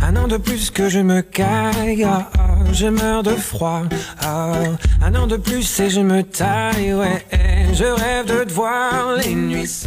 Un an de plus que je me caille, ah, je meurs de froid. ah. un an de plus et je me taille, ouais. Je rêve de te voir les nuits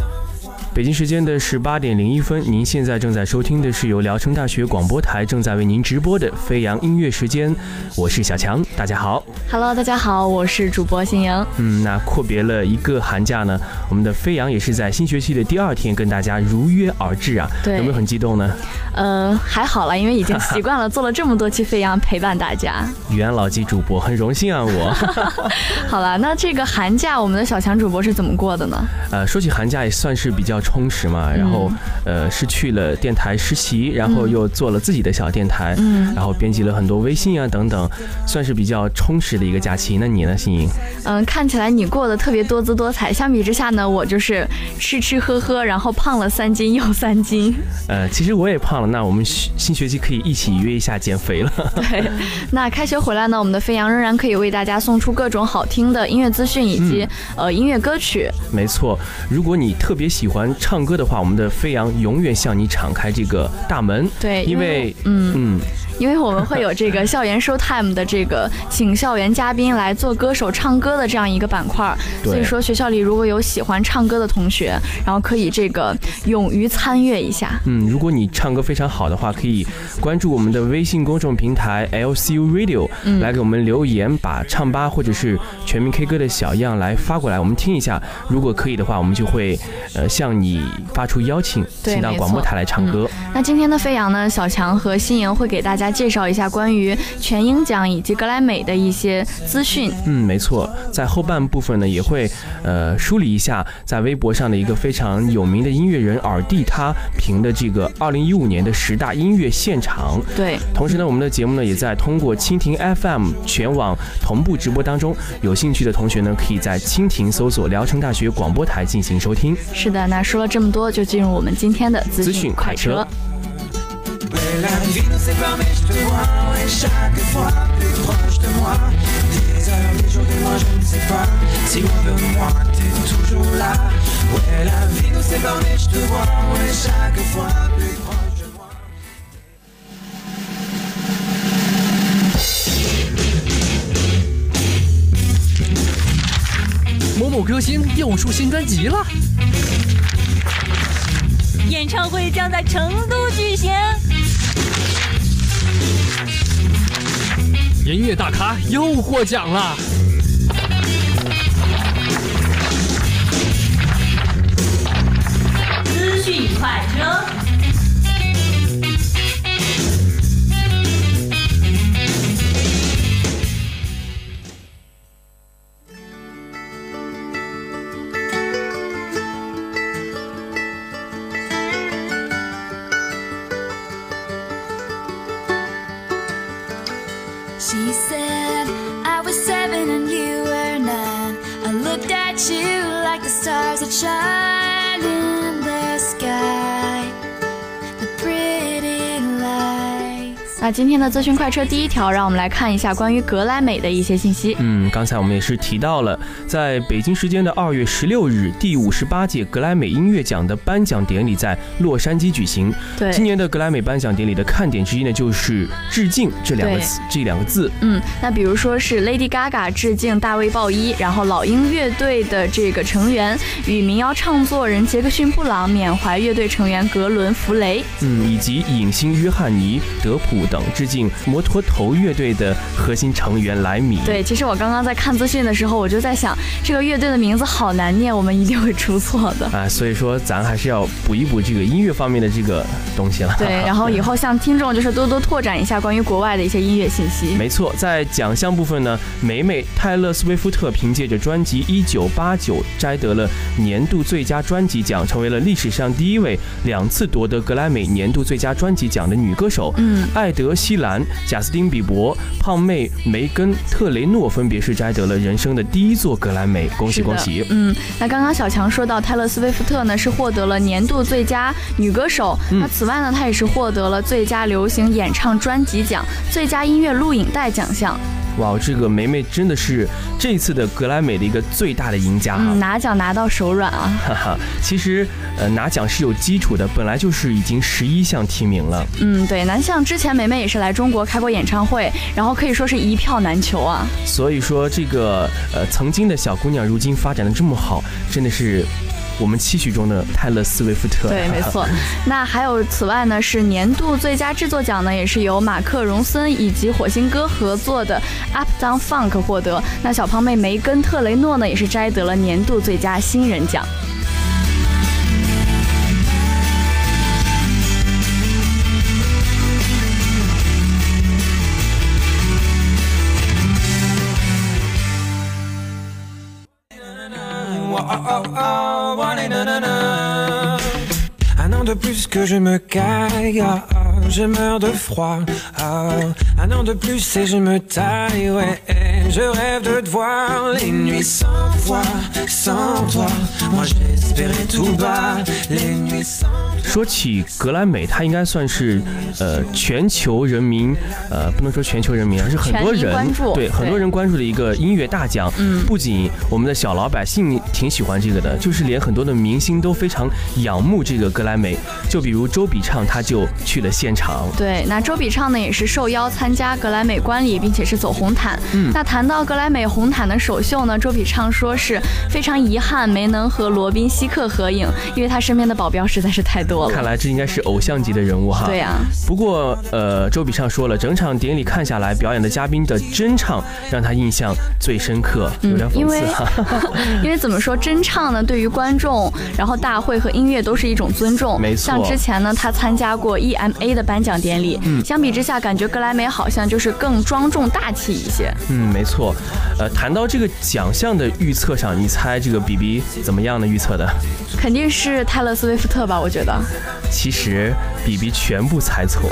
北京时间的十八点零一分，您现在正在收听的是由聊城大学广播台正在为您直播的飞扬音乐时间，我是小强，大家好。Hello，大家好，我是主播新莹。嗯，那阔别了一个寒假呢，我们的飞扬也是在新学期的第二天跟大家如约而至啊，对有没有很激动呢？呃，还好了，因为已经习惯了，做了这么多期飞扬陪伴大家。元老级主播，很荣幸啊，我。好了，那这个寒假我们的小强主播是怎么过的呢？呃，说起寒假也算是比较充实嘛，然后、呃是去了电台实习，然后又做了自己的小电台，嗯然后编辑了很多微信啊等等，算是比较充实的一个假期。那你呢，心颖？嗯，看起来你过得特别多姿多彩。相比之下呢，我就是吃吃喝喝，然后胖了三斤又三斤。呃，其实我也胖了，那我们新新学期可以一起约一下减肥了。对，那开学回来呢，我们的飞扬仍然可以为大家送出各种好听的音乐资讯以及、呃音乐歌曲。没错，如果你特别喜欢唱歌的话，我们的飞扬永远向你敞开这个大门。对，因为嗯嗯，因为我们会有这个校园 show time 的这个请校园嘉宾来做歌手唱歌的这样一个板块，对所以说学校里如果有喜欢唱歌的同学，然后可以这个勇于参阅一下。嗯，如果你唱歌非常好的话，可以关注我们的微信公众平台 LCU Radio，、嗯来给我们留言，把唱吧或者是全民 K 歌的小样来发过来，我们听一下。如果可以的话，我们就会呃向你发出邀请，请到广播台来唱歌。那今天的飞扬呢，小强和新莹会给大家介绍一下关于全英奖以及格莱美的一些资讯。嗯，没错，在后半部分呢，也会呃梳理一下在微博上的一个非常有名的音乐人尔蒂他评的这个二零一五年的十大音乐现场。对，同时呢，我们的节目呢也在通过蜻蜓 FM 全网同步直播当中，有兴趣的同学呢，可以在蜻蜓搜索聊城大学广播台进行收听。是的。那说了这么多，就进入我们今天的资资讯快车 nous sépare, mais je te vois, et chaque fois plus proche de moi. Des heures, des jours, des mois, je ne sais pas. Si loin de moi, t'es toujours là. Ouais, la vie nous sépare, mais je te vois, et chaque fois plus proche 某某歌星又出新专辑了，演唱会将在成都举行。音乐大咖又获奖了。今天的资讯快车第一条，让我们来看一下关于格莱美的一些信息。嗯，刚才我们也是提到了，在北京时间的二月十六日，第五十八届格莱美音乐奖的颁奖典礼在洛杉矶举行。对，今年的格莱美颁奖典礼的看点之一呢，就是致敬这两个词，这两个字。嗯，那比如说是 Lady Gaga 致敬大卫鲍伊，然后老鹰乐队的这个成员与民谣唱作人杰克逊布朗缅怀乐队成员格伦弗雷。嗯，以及影星约翰尼德普。等致敬摩托头乐队的核心成员莱米。对，其实我刚刚在看资讯的时候，我就在想，这个乐队的名字好难念，我们一定会出错的。啊，所以说咱还是要补一补这个音乐方面的这个东西了。对，然后以后向听众就是多多拓展一下关于国外的一些音乐信息。没错，在奖项部分呢，美美泰勒·斯威夫特凭借着专辑《一九八九》摘得了年度最佳专辑奖，成为了历史上第一位两次夺得格莱美年度最佳专辑奖的女歌手。嗯，艾德。德西兰、贾斯汀·比伯、胖妹梅根·特雷诺分别是摘得了人生的第一座格莱美，恭喜恭喜！嗯，那刚刚小强说到泰勒·斯威夫特呢，是获得了年度最佳女歌手。那此外呢，她也是获得了最佳流行演唱专辑奖、最佳音乐录影带奖项。哇，这个梅梅真的是这次的格莱美的一个最大的赢家哈！拿奖拿到手软啊！哈哈，其实呃拿奖是有基础的，本来就是已经十一项提名了。嗯，对，那像之前梅梅也是来中国开过演唱会，然后可以说是一票难求啊。所以说这个呃曾经的小姑娘，如今发展的这么好，真的是。我们期许中的泰勒·斯威夫特，对，没错。那还有此外呢，是年度最佳制作奖呢，也是由马克·荣森以及火星哥合作的《Up Down Funk》获得。那小胖妹梅根·特雷诺呢，也是摘得了年度最佳新人奖。Plus que je me caille, je meurs de froid. un an de plus et je me taille, ouais. Je rêve de te voir les nuits sans toi, sans toi. Moi j'espérais tout bas, les nuits sans 说起格莱美，它应该算是呃全球人民呃不能说全球人民，而是很多人对很多人关注的一个音乐大奖。嗯，不仅我们的小老百姓挺喜欢这个的，就是连很多的明星都非常仰慕这个格莱美。就比如周笔畅，他就去了现场。对，那周笔畅呢也是受邀参加格莱美观礼，并且是走红毯。嗯，那谈到格莱美红毯的首秀呢，周笔畅说是非常遗憾没能和罗宾希克合影，因为他身边的保镖实在是太多了。看来这应该是偶像级的人物哈。对呀。不过呃，周笔畅说了，整场典礼看下来，表演的嘉宾的真唱让他印象最深刻，有点讽刺哈。因为怎么说，真唱呢，对于观众，然后大会和音乐都是一种尊重。没错。像之前呢，他参加过 EMA 的颁奖典礼，嗯，相比之下，感觉格莱美好像就是更庄重大气一些。嗯，没错。呃，谈到这个奖项的预测上，你猜这个 BB 怎么样呢？预测的？肯定是泰勒·斯威夫特吧？我觉得。其实 BB 全部猜错，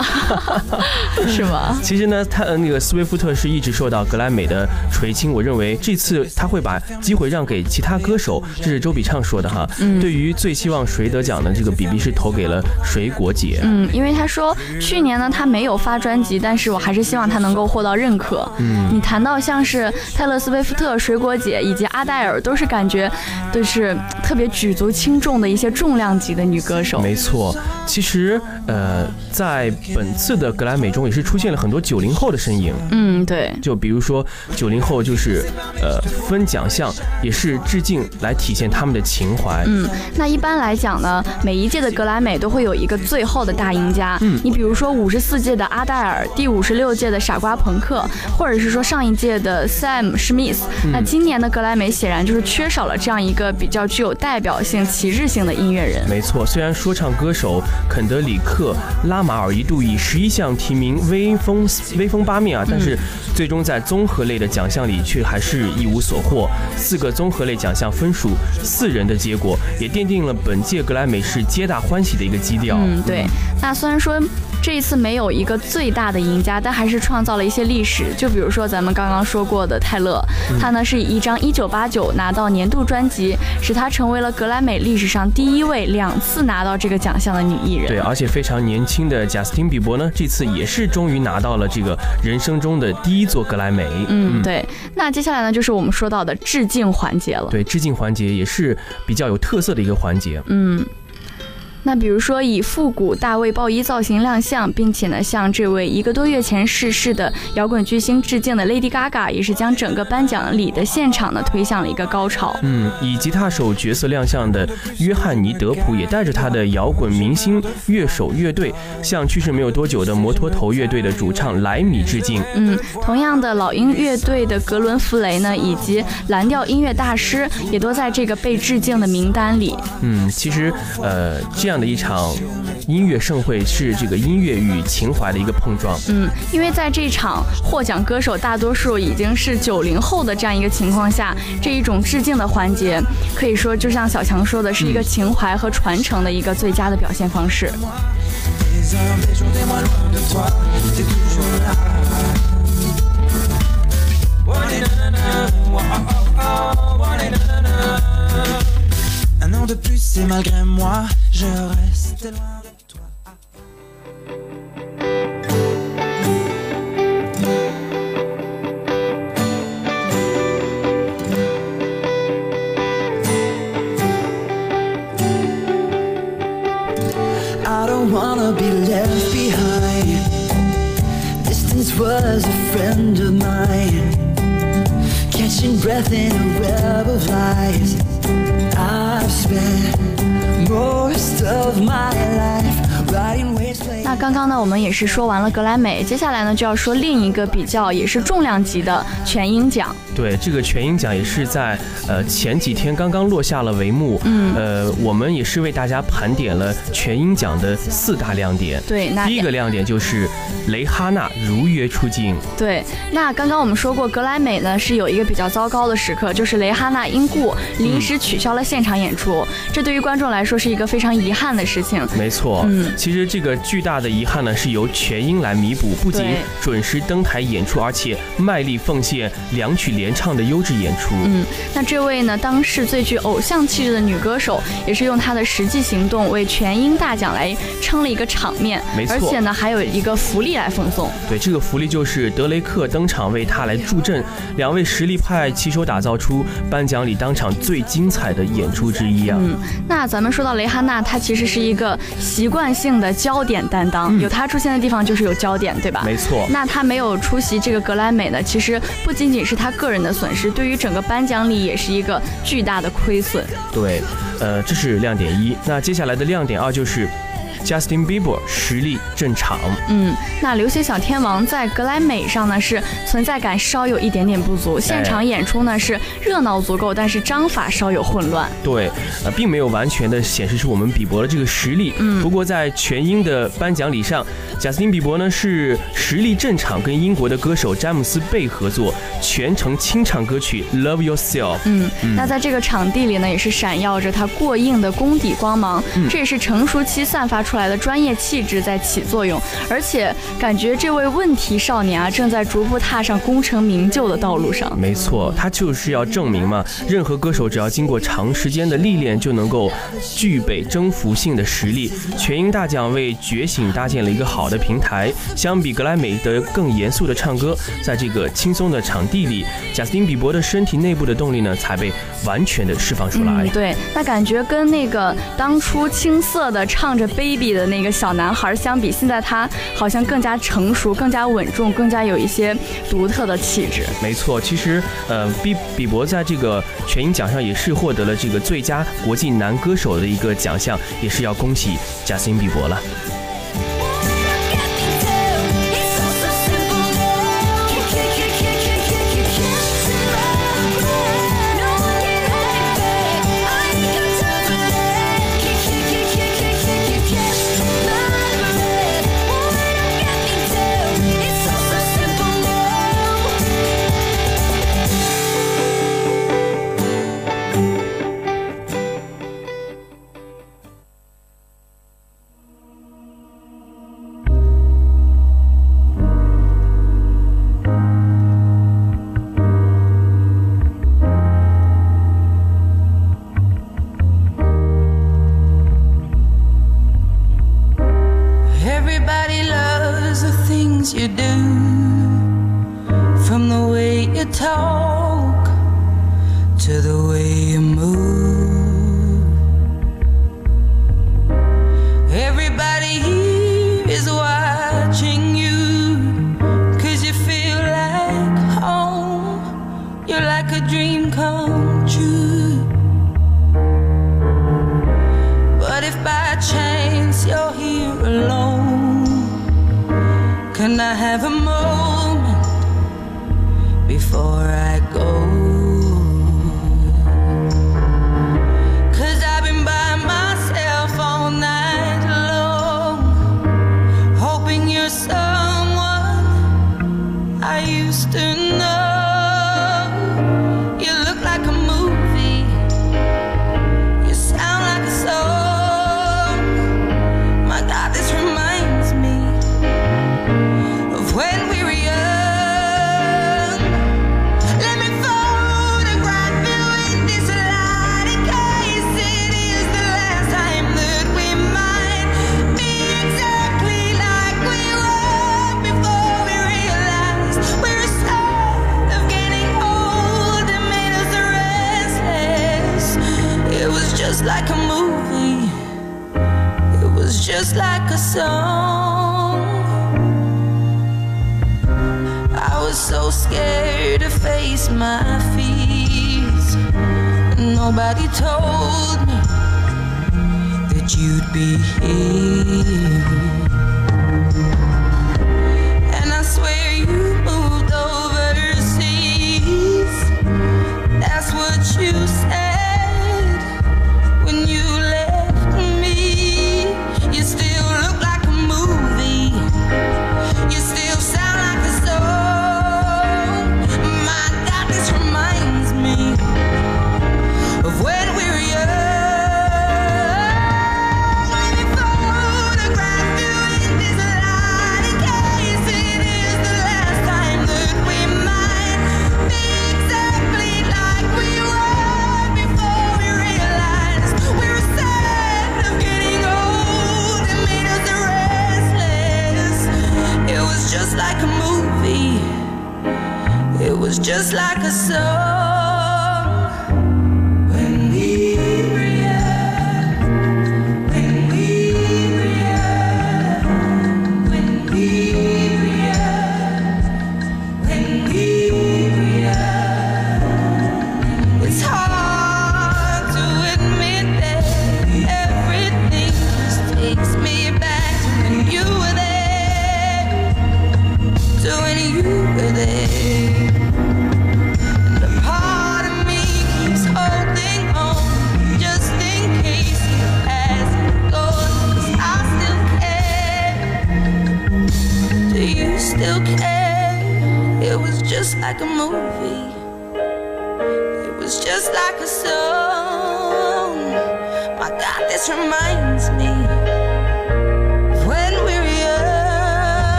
是吗？其实呢，他那个斯威夫特是一直受到格莱美的垂青。我认为这次他会把机会让给其他歌手，这是周笔畅说的哈。嗯。对于最希望谁得奖的这个 BB 是投给了水果姐。嗯，因为他说去年呢他没有发专辑，但是我还是希望他能够获到认可。嗯。你谈到像是泰勒·斯威夫特、水果姐以及阿黛尔，都是感觉都是特别举足轻重的一些重量级的女歌手。没错。其实，呃，在本次的格莱美中也是出现了很多九零后的身影。嗯，对。就比如说九零后，就是呃分奖项也是致敬来体现他们的情怀。嗯，那一般来讲呢，每一届的格莱美都会有一个最后的大赢家。嗯，你比如说五十四届的阿黛尔，第五十六届的傻瓜朋克，或者是说上一届的 Sam Smith。那今年的格莱美显然就是缺少了这样一个比较具有代表性、旗帜性的音乐人。没错，虽然说唱歌手。肯德里克·拉马尔一度以十一项提名威风威风八面啊，但是最终在综合类的奖项里却还是一无所获。四个综合类奖项分属四人的结果，也奠定了本届格莱美是皆大欢喜的一个基调。嗯，对。那虽然说。这一次没有一个最大的赢家，但还是创造了一些历史。就比如说咱们刚刚说过的泰勒，他呢是以一张《一九八九》拿到年度专辑，使他成为了格莱美历史上第一位两次拿到这个奖。奖项的女艺人。对，而且非常年轻的贾斯汀·比伯呢，这次也是终于拿到了这个人生中的第一座格莱美。嗯，对。那接下来呢，就是我们说到的致敬环节了。对，致敬环节也是比较有特色的一个环节。嗯。那比如说以复古大卫鲍伊造型亮相，并且呢向这位一个多月前逝世的摇滚巨星致敬的 Lady Gaga，也是将整个颁奖礼的现场呢推向了一个高潮。嗯，以吉他手角色亮相的约翰尼德普也带着他的摇滚明星乐手乐队，向去世没有多久的摩托头乐队的主唱莱米致敬。嗯，同样的老鹰乐队的格伦弗雷呢，以及蓝调音乐大师也都在这个被致敬的名单里。嗯，其实呃这。这样的一场音乐盛会是这个音乐与情怀的一个碰撞。嗯，因为在这场获奖歌手大多数已经是九零后的这样一个情况下，这一种致敬的环节，可以说就像小强说的，是一个情怀和传承的一个最佳的表现方式。malgré loin 刚刚呢，我们也是说完了格莱美，接下来呢就要说另一个比较也是重量级的全英奖。对，这个全英奖也是在呃前几天刚刚落下了帷幕。嗯，呃，我们也是为大家盘点了全英奖的四大亮点。对，那第一个亮点就是蕾哈娜如约出镜。对，那刚刚我们说过格莱美呢是有一个比较糟糕的时刻，就是蕾哈娜因故临时取消了现场演出，这对于观众来说是一个非常遗憾的事情。没错，嗯，其实这个巨大的遗憾呢是由全英来弥补，不仅准时登台演出，而且卖力奉献两曲连。唱的优质演出，嗯，那这位呢，当世最具偶像气质的女歌手，也是用她的实际行动为全英大奖来撑了一个场面，没错，而且呢，还有一个福利来奉送。对，这个福利就是德雷克登场为她来助阵，两位实力派齐手打造出颁奖礼当场最精彩的演出之一啊。嗯，那咱们说到蕾哈娜，她其实是一个习惯性的焦点担当，有她出现的地方就是有焦点，对吧？没错。那她没有出席这个格莱美呢，其实不仅仅是她个人。的损失对于整个颁奖礼也是一个巨大的亏损。对，呃，这是亮点一。那接下来的亮点二就是。Justin Bieber 实力正常，嗯，那流行小天王在格莱美上呢是存在感稍有一点点不足，现场演出呢是热闹足够，但是章法稍有混乱。对，呃，并没有完全的显示出我们比伯的这个实力。嗯，不过在全英的颁奖礼上，贾斯汀比伯呢是实力正常，跟英国的歌手詹姆斯贝合作，全程清唱歌曲 Love Yourself。嗯，那在这个场地里呢，也是闪耀着他过硬的功底光芒，这也是成熟期散发出。出来的专业气质在起作用，而且感觉这位问题少年啊，正在逐步踏上功成名就的道路上。没错，他就是要证明嘛，任何歌手只要经过长时间的历练，就能够具备征服性的实力。全英大奖为觉醒搭建了一个好的平台。相比格莱美的更严肃的唱歌，在这个轻松的场地里，贾斯汀比伯的身体内部的动力呢，才被完全的释放出来。对，那感觉跟那个当初青涩的唱着 baby。比的那个小男孩相比，现在他好像更加成熟、更加稳重、更加有一些独特的气质。没错，其实呃，比比伯在这个全英奖上也是获得了这个最佳国际男歌手的一个奖项，也是要恭喜贾斯汀比伯了。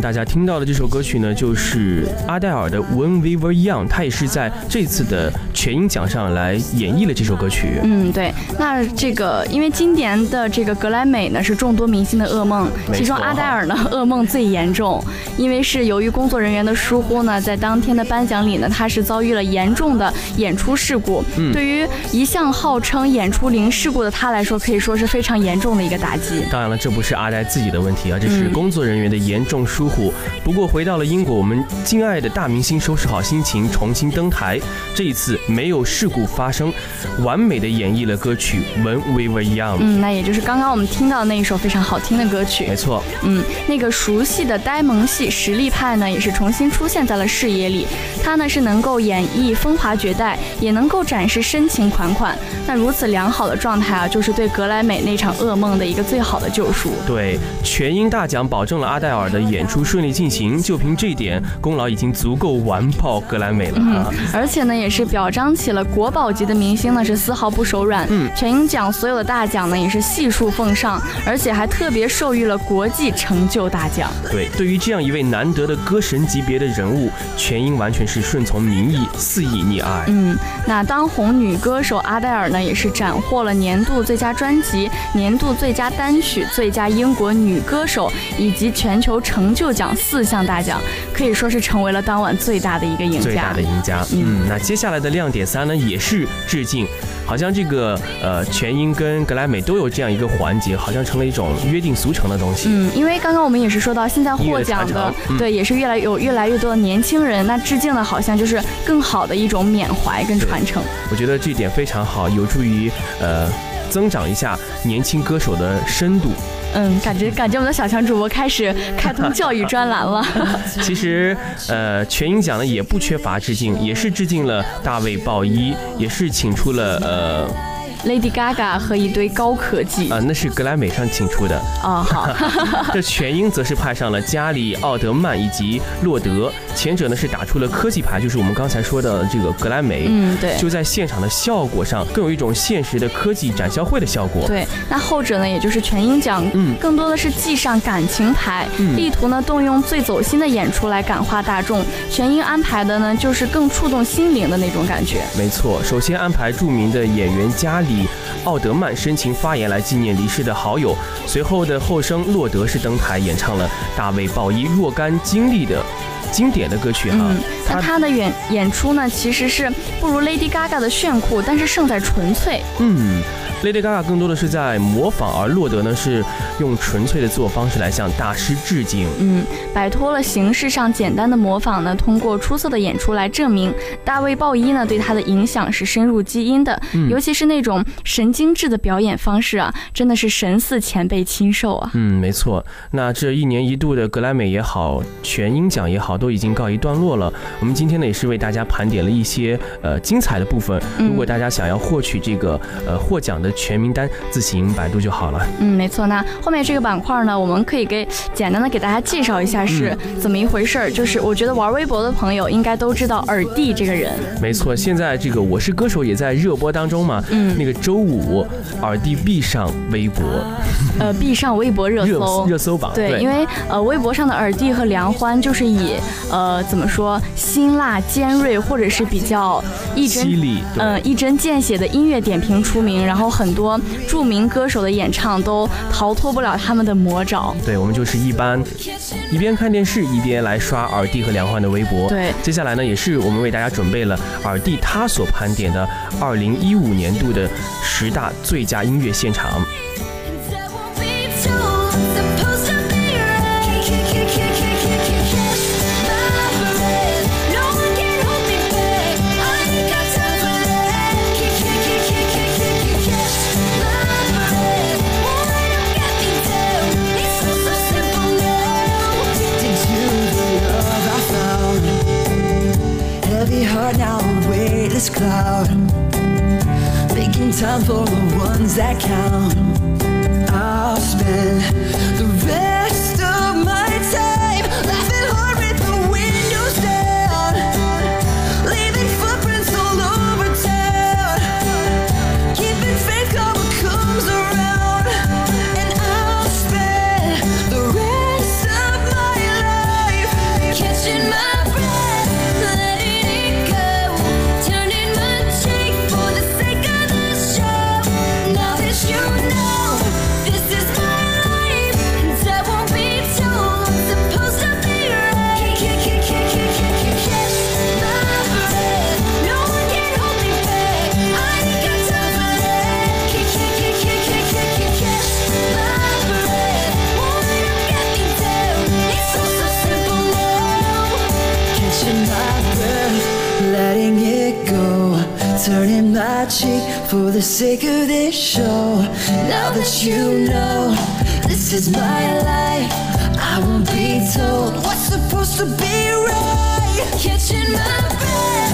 大家听到的这首歌曲呢，就是阿黛尔的《When We Were Young》，它也是在这次的全英奖上来演绎了这首歌曲。嗯，对。那这个因为今年的这个格莱美呢是众多明星的噩梦，其中阿黛尔呢噩梦最严重，因为是由于工作人员的疏忽呢，在当天的颁奖礼呢，她是遭遇了严重的演出事故。嗯对于一向号称演出零事故的她来说，可以说是非常严重的一个打击。当然了，这不是阿黛自己的问题啊，这是嗯工作人员的严重疏忽。不过回到了英国，我们敬爱的大明星收拾好心情，重新登台。这一次没有事故发生，完美的演绎了歌曲《When We Were Young》。嗯，那也就是刚刚我们听到的那一首非常好听的歌曲。没错，嗯，那个熟悉的呆萌系实力派呢，也是重新出现在了视野里。他呢是能够演绎风华绝代，也能够展示深情款款。那如此良好的状态啊，就是对格莱美那场噩梦的一个最好的救赎。对，全英大奖保证了阿黛尔的演出顺利进行，就凭这一点，功劳已经足够完爆格莱美了啊！而且呢，也是表彰起了国宝级的明星呢，是丝毫不手软。嗯全英奖所有的大奖呢，也是悉数奉上，而且还特别授予了国际成就大奖。对，对于这样一位难得的歌神级别的人物，全英完全是顺从民意，肆意溺爱。嗯，那当红女歌手阿黛尔呢，也是斩获了年度最佳专辑、年度最佳单曲、最佳英国女歌手以及全球成就奖四项大奖，可以说是成为了当晚最大的一个赢家最大的。赢家。嗯，那接下来的亮点三呢，也是致敬。好像这个呃，全英跟格莱美都有这样一个环节，好像成了一种约定俗成的东西。嗯，因为刚刚我们也是说到，现在获奖的对，也是越来有越来越多的年轻人，那致敬的好像就是更好的一种缅怀跟传承。我觉得这一点非常好，有助于呃增长一下年轻歌手的深度。嗯，感觉感觉我们的小强主播开始 开通教育专栏了。其实，呃，全英奖呢也不缺乏致敬，也是致敬了大卫鲍伊，也是请出了呃 Lady Gaga 和一堆高科技。啊、那是格莱美上请出的。哦，好，这全英则是派上了加里奥德曼以及洛德，前者呢是打出了科技牌，就是我们刚才说的这个格莱美。嗯，对。就在现场的效果上，更有一种现实的科技展销会的效果。对，那后者呢，也就是全英奖，嗯更多的是系上感情牌，嗯力图呢动用最走心的演出来感化大众。全英安排的呢，就是更触动心灵的那种感觉。没错，首先安排著名的演员加里奥德曼深情发言来纪念离世的好友，随后的后生洛德是登台演唱了大卫鲍伊若干经历的经典的歌曲哈。嗯，那他的演演出呢，其实是不如 Lady Gaga 的炫酷，但是胜在纯粹。嗯，Lady Gaga 更多的是在模仿，而洛德呢是用纯粹的自我方式来向大师致敬。嗯，摆脱了形式上简单的模仿呢，通过出色的演出来证明大卫鲍伊呢对他的影响是深入基因的，嗯尤其是那种神经质的表演方式啊，真的是神似前辈亲授啊。嗯，没错。那这一年一度的格莱美也好，全英奖也好，都已经告一段落了。我们今天呢也是为大家盘点了一些呃精彩的部分。嗯如果大家想要获取这个呃获奖的全名单，自行百度就好了。嗯，没错。那后面这个板块呢，我们可以给简单的给大家介绍一下是怎么一回事儿。就是我觉得玩微博的朋友应该都知道耳弟这个人。没错，现在这个《我是歌手》也在热播当中嘛。嗯那个周五，耳弟必上微博呃，必上微博热 热搜。热搜榜。对，因为呃，微博上的耳弟和梁欢就是以呃怎么说辛辣、尖锐或者是比较一针嗯、一针见血的音乐点评出名，然后很多著名歌手的演唱都逃脱不了他们的魔爪。对，我们就是一般一边看电视一边来刷耳帝和梁欢的微博。对，接下来呢，也是我们为大家准备了耳帝他所盘点的二零一五年度的十大最佳音乐现场。Heavy heart now a weightless cloud. Making time for the ones that count. I'll spend the rest for the sake of this show. Now that you know this is my life, I won't be told what's supposed to be right. Catching my breath.